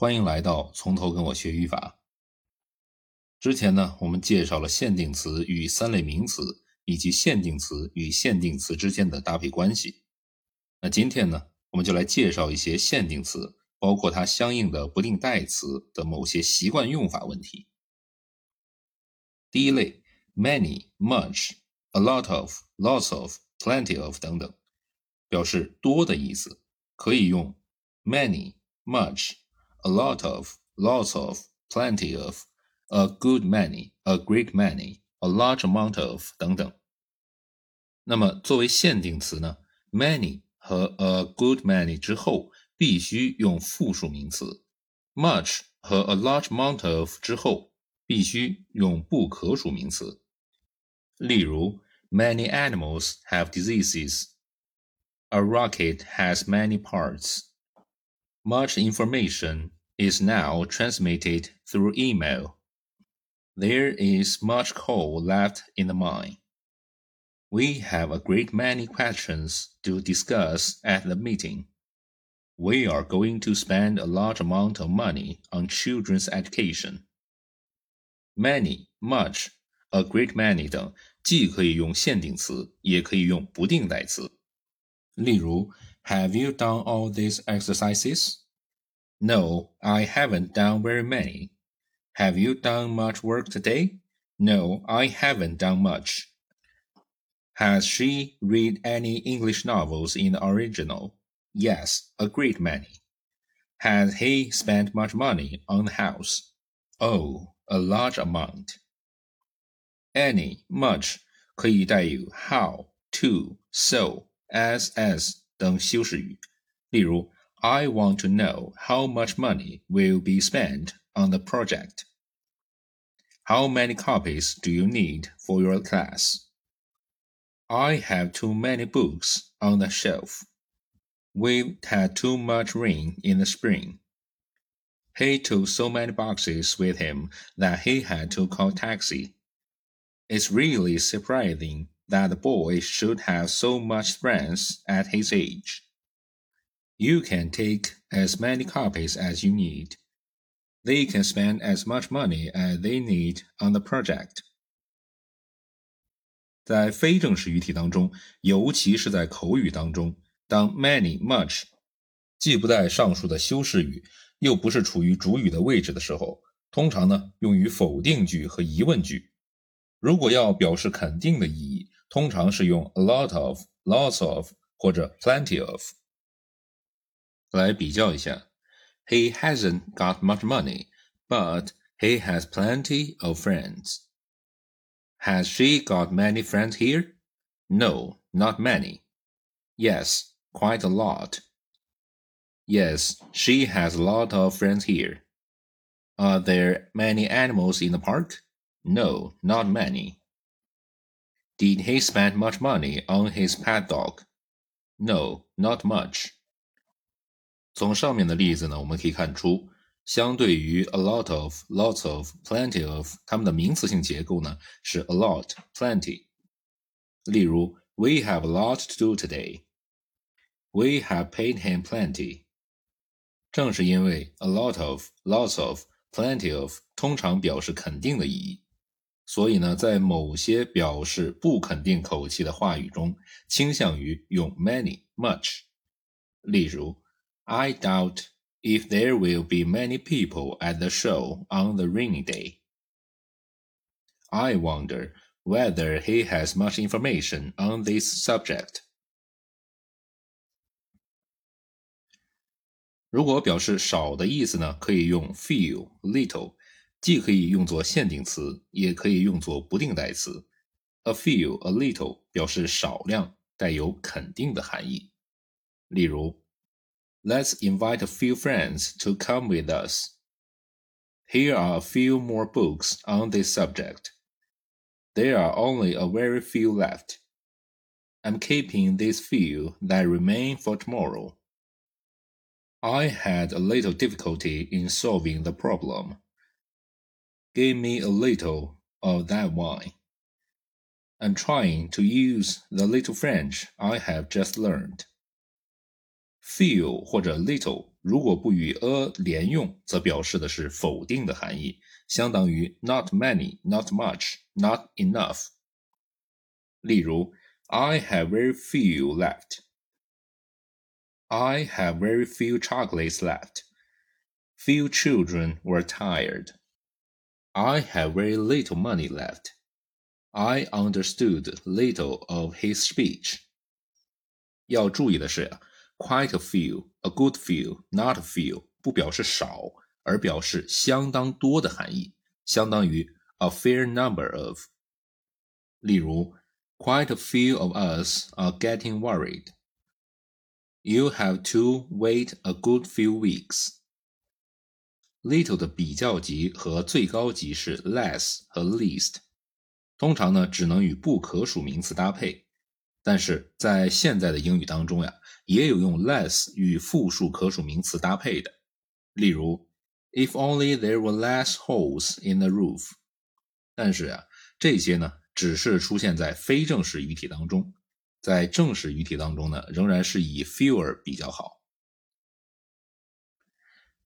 欢迎来到从头跟我学语法。之前呢，我们介绍了限定词与三类名词，以及限定词与限定词之间的搭配关系。那今天呢，我们就来介绍一些限定词，包括它相应的不定代词的某些习惯用法问题。第一类，many、much、a lot of、lots of、plenty of 等等，表示多的意思，可以用 many、much、a lot of、lots of、plenty of、a good many、a great many、a large amount of 等等。那么作为限定词呢，many 和 a good many 之后必须用复数名词，much 和 a large amount of 之后。必须用不可数名词。例如，Many animals have diseases. A rocket has many parts. Much information is now transmitted through email. There is much coal left in the mine. We have a great many questions to discuss at the meeting. We are going to spend a large amount of money on children's education. Many, much, a great many 等既可以用限定词，也可以用不定代词。例如 ，Have you done all these exercises? No, I haven't done very many. Have you done much work today? No, I haven't done much. Has she read any English novels in the original? Yes, a great many. Has he spent much money on the house? Oh, a large amount. Any, much 可以带有 how, to, so, as, as 等修饰语。例如，I want to know how much money will be spent on the project. How many copies do you need for your class? I have too many books on the shelf. We've had too much rain in the spring. He took so many boxes with him that he had to call taxi. It's really surprising that the boy should have so much friends at his age. You can take as many copies as you need. They can spend as much money as they need on the project. 在非正式语体当中，尤其是在口语当中，当 many、much 既不带上述的修饰语，又不是处于主语的位置的时候，通常呢用于否定句和疑问句。如果要表示肯定的意义， 通常是用 a lot of、lots of 或者 plenty of。来比较一下，He hasn't got much money, but he has plenty of friends. Has she got many friends here? No, not many. Yes, quite a lot. Yes, she has a lot of friends here. Are there many animals in the park? No, not many. Did he spend much money on his pet dog? No, not much. 从上面的例子呢，我们可以看出，相对于 a lot of、lots of、plenty of，它们的名词性结构呢是 a lot、plenty。例如，We have a lot to do today. We have paid him plenty. 正是因为 a lot of、lots of、plenty of 通常表示肯定的意义， 所以呢，在某些表示不肯定口气的话语中，倾向于用 many、much。例如，I doubt if there will be many people at the show on the rainy day. I wonder whether he has much information on this subject. 如果表示少的意思呢，可以用 few、little， 既可以用作限定词，也可以用作不定代词。A few、a little 表示少量，带有肯定的含义。例如，Let's invite a few friends to come with us. Here are a few more books on this subject. There are only a very few left. I'm keeping these few that remain for tomorrow. I had a little difficulty in solving the problem. Give me a little of that wine. I'm trying to use the little French I have just learned. few 或者 little 如果不与 a 连用，则表示的是否定的含义，相当于 not many, not much, not enough。例如，I have very few left. I have very few chocolates left. Few children were tired. I have very little money left. I understood little of his speech. 要注意的是呀，quite a few, a good few, not a few 不表示少，而表示相当多的含义，相当于 a fair number of。例如，quite a few of us are getting worried. You have to wait a good few weeks. Little 的比较级和最高级是 less 和 least，通常呢只能与不可数名词搭配。但是在现在的英语当中呀，也有用 less 与复数可数名词搭配的。例如，If only there were less holes in the roof。但是呀，这些呢只是出现在非正式语体当中，在正式语体当中呢，仍然是以 fewer 比较好。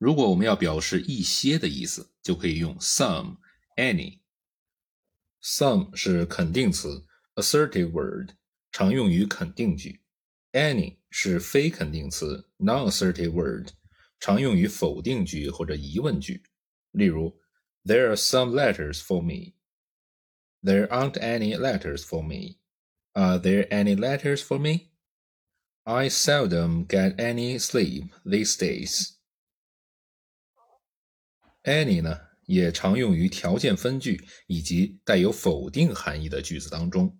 如果我们要表示一些的意思，就可以用 some、any。some 是肯定词，assertive word。常用于肯定句，any 是非肯定词，non-assertive word，常用于否定句或者疑问句。例如，There are some letters for me. There aren't any letters for me. Are there any letters for me? I seldom get any sleep these days. Any 呢，也常用于条件分句以及带有否定含义的句子当中。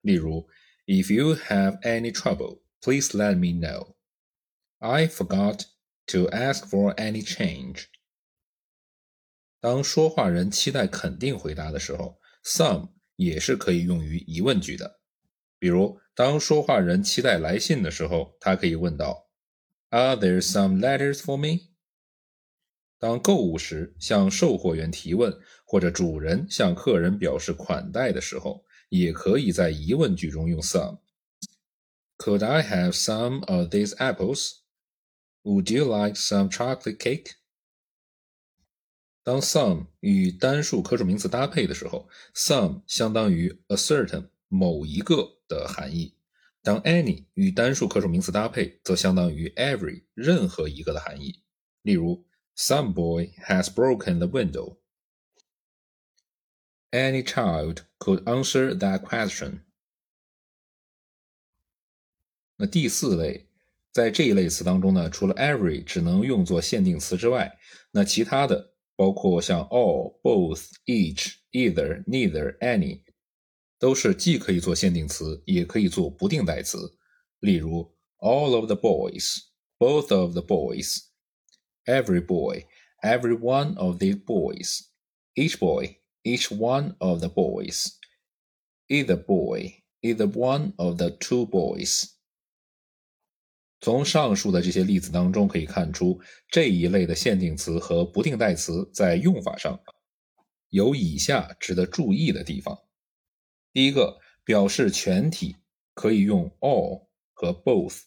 例如，If you have any trouble, please let me know. I forgot to ask for any change. 当说话人期待肯定回答的时候，some 也是可以用于疑问句的。比如，当说话人期待来信的时候，他可以问道：Are there some letters for me？当购物时向售货员提问，或者主人向客人表示款待的时候。也可以在疑问句中用 some。Could I have some of these apples? Would you like some chocolate cake? 当 some 与单数可数名词搭配的时候，some 相当于 a certain 某一个的含义；当 any 与单数可数名词搭配，则相当于 every 任何一个的含义。例如 ，Some boy has broken the window. Any child could answer that question。那第四类，在这一类词当中呢，除了 every 只能用作限定词之外，那其他的包括像 all、both、each、either、neither、any，都是既可以做限定词，也可以做不定代词。例如，all of the boys、both of the boys、 Every boy、every one of these boys、each boy。each one of the boys, either boy, either one of the two boys。从上述的这些例子当中可以看出，这一类的限定词和不定代词在用法上有以下值得注意的地方。第一个，表示全体可以用 all 和 both。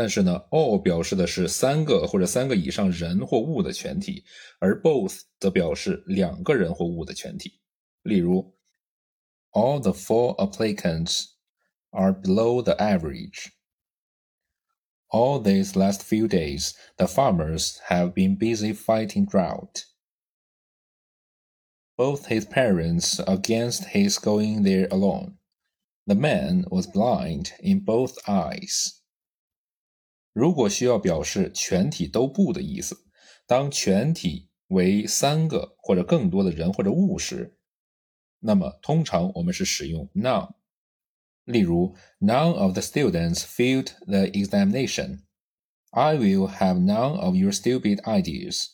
但是呢，all 表示的是三个或者三个以上人或物的全体，而 both 则表示两个人或物的全体。例如，All the four applicants are below the average. All these last few days, the farmers have been busy fighting drought. Both his parents against his going there alone. The man was blind in both eyes. 如果需要表示全体都不的意思，当全体为三个或者更多的人或者物时，那么通常我们是使用 none。例如，None of the students failed the examination. I will have none of your stupid ideas.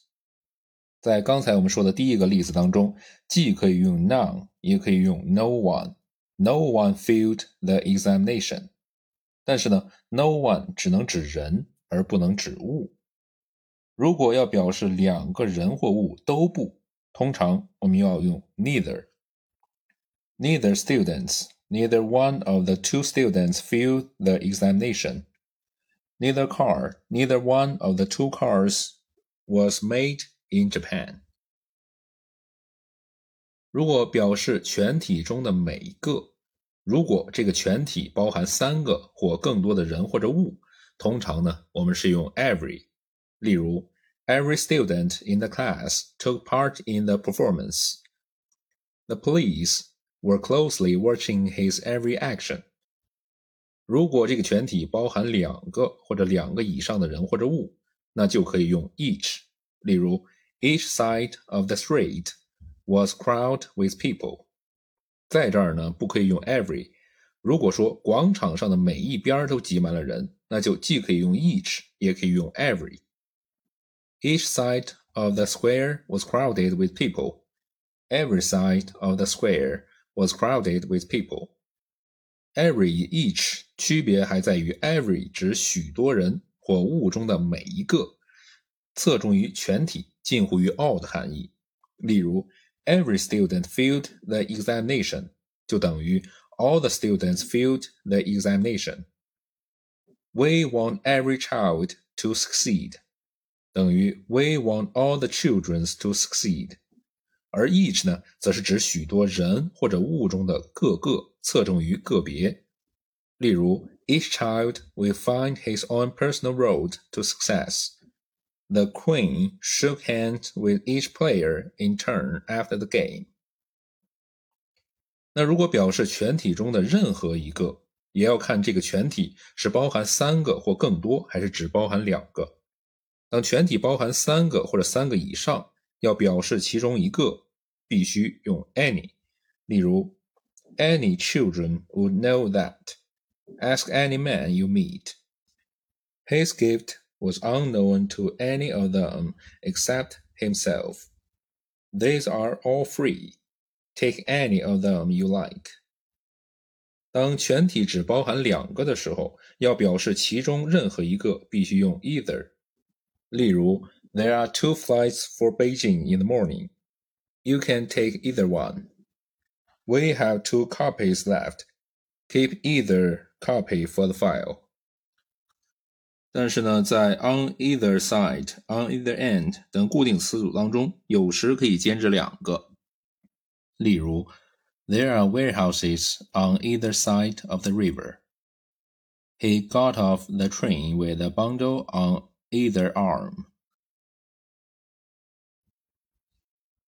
在刚才我们说的第一个例子当中，既可以用 none，也可以用 no one。No one failed the examination. 但是呢，no one 只能指人而不能指物。如果要表示两个人或物都不，通常我们要用 neither。Neither students, neither one of the two students failed the examination. Neither car, neither one of the two cars was made in Japan. 如果表示全体中的每个， 如果这个全体包含三个或更多的人或者物，通常呢，我们是用 every。例如，Every student in the class took part in the performance. The police were closely watching his every action. 如果这个全体包含两个或者两个以上的人或者物，那就可以用 each。例如，Each side of the street was crowded with people。 在这儿呢，不可以用 every。如果说广场上的每一边都挤满了人，那就既可以用 each，也可以用 every。Each side of the square was crowded with people. Every side of the square was crowded with people. Every each 区别还在于，every 指许多人或物中的每一个，侧重于全体，近乎于 all 的含义。例如 ，Every student failed the examination 就等于 all the students failed the examination. We want every child to succeed 等于 We want all the children to succeed. 而 each 呢，则是指许多人或者物中的各个，侧重于个别。例如，Each child will find his own personal road to success. The queen shook hands with each player in turn after the game. 那如果表示全体中的任何一个，也要看这个全体是包含三个或更多，还是只包含两个。当全体包含三个或者三个以上，要表示其中一个。必须用 any。例如，Any children would know that. Ask any man you meet. His gift was unknown to any of them except himself. These are all free. Take any of them you like. 当全体只包含两个的时候，要表示其中任何一个，必须用 either。例如，There are two flights for Beijing in the morning. You can take either one. We have two copies left. Keep either copy for the file. 但是呢，在 on either side、on either end 等固定词组当中，有时可以兼指两个。例如，There are warehouses on either side of the river. He got off the train with a bundle on either arm.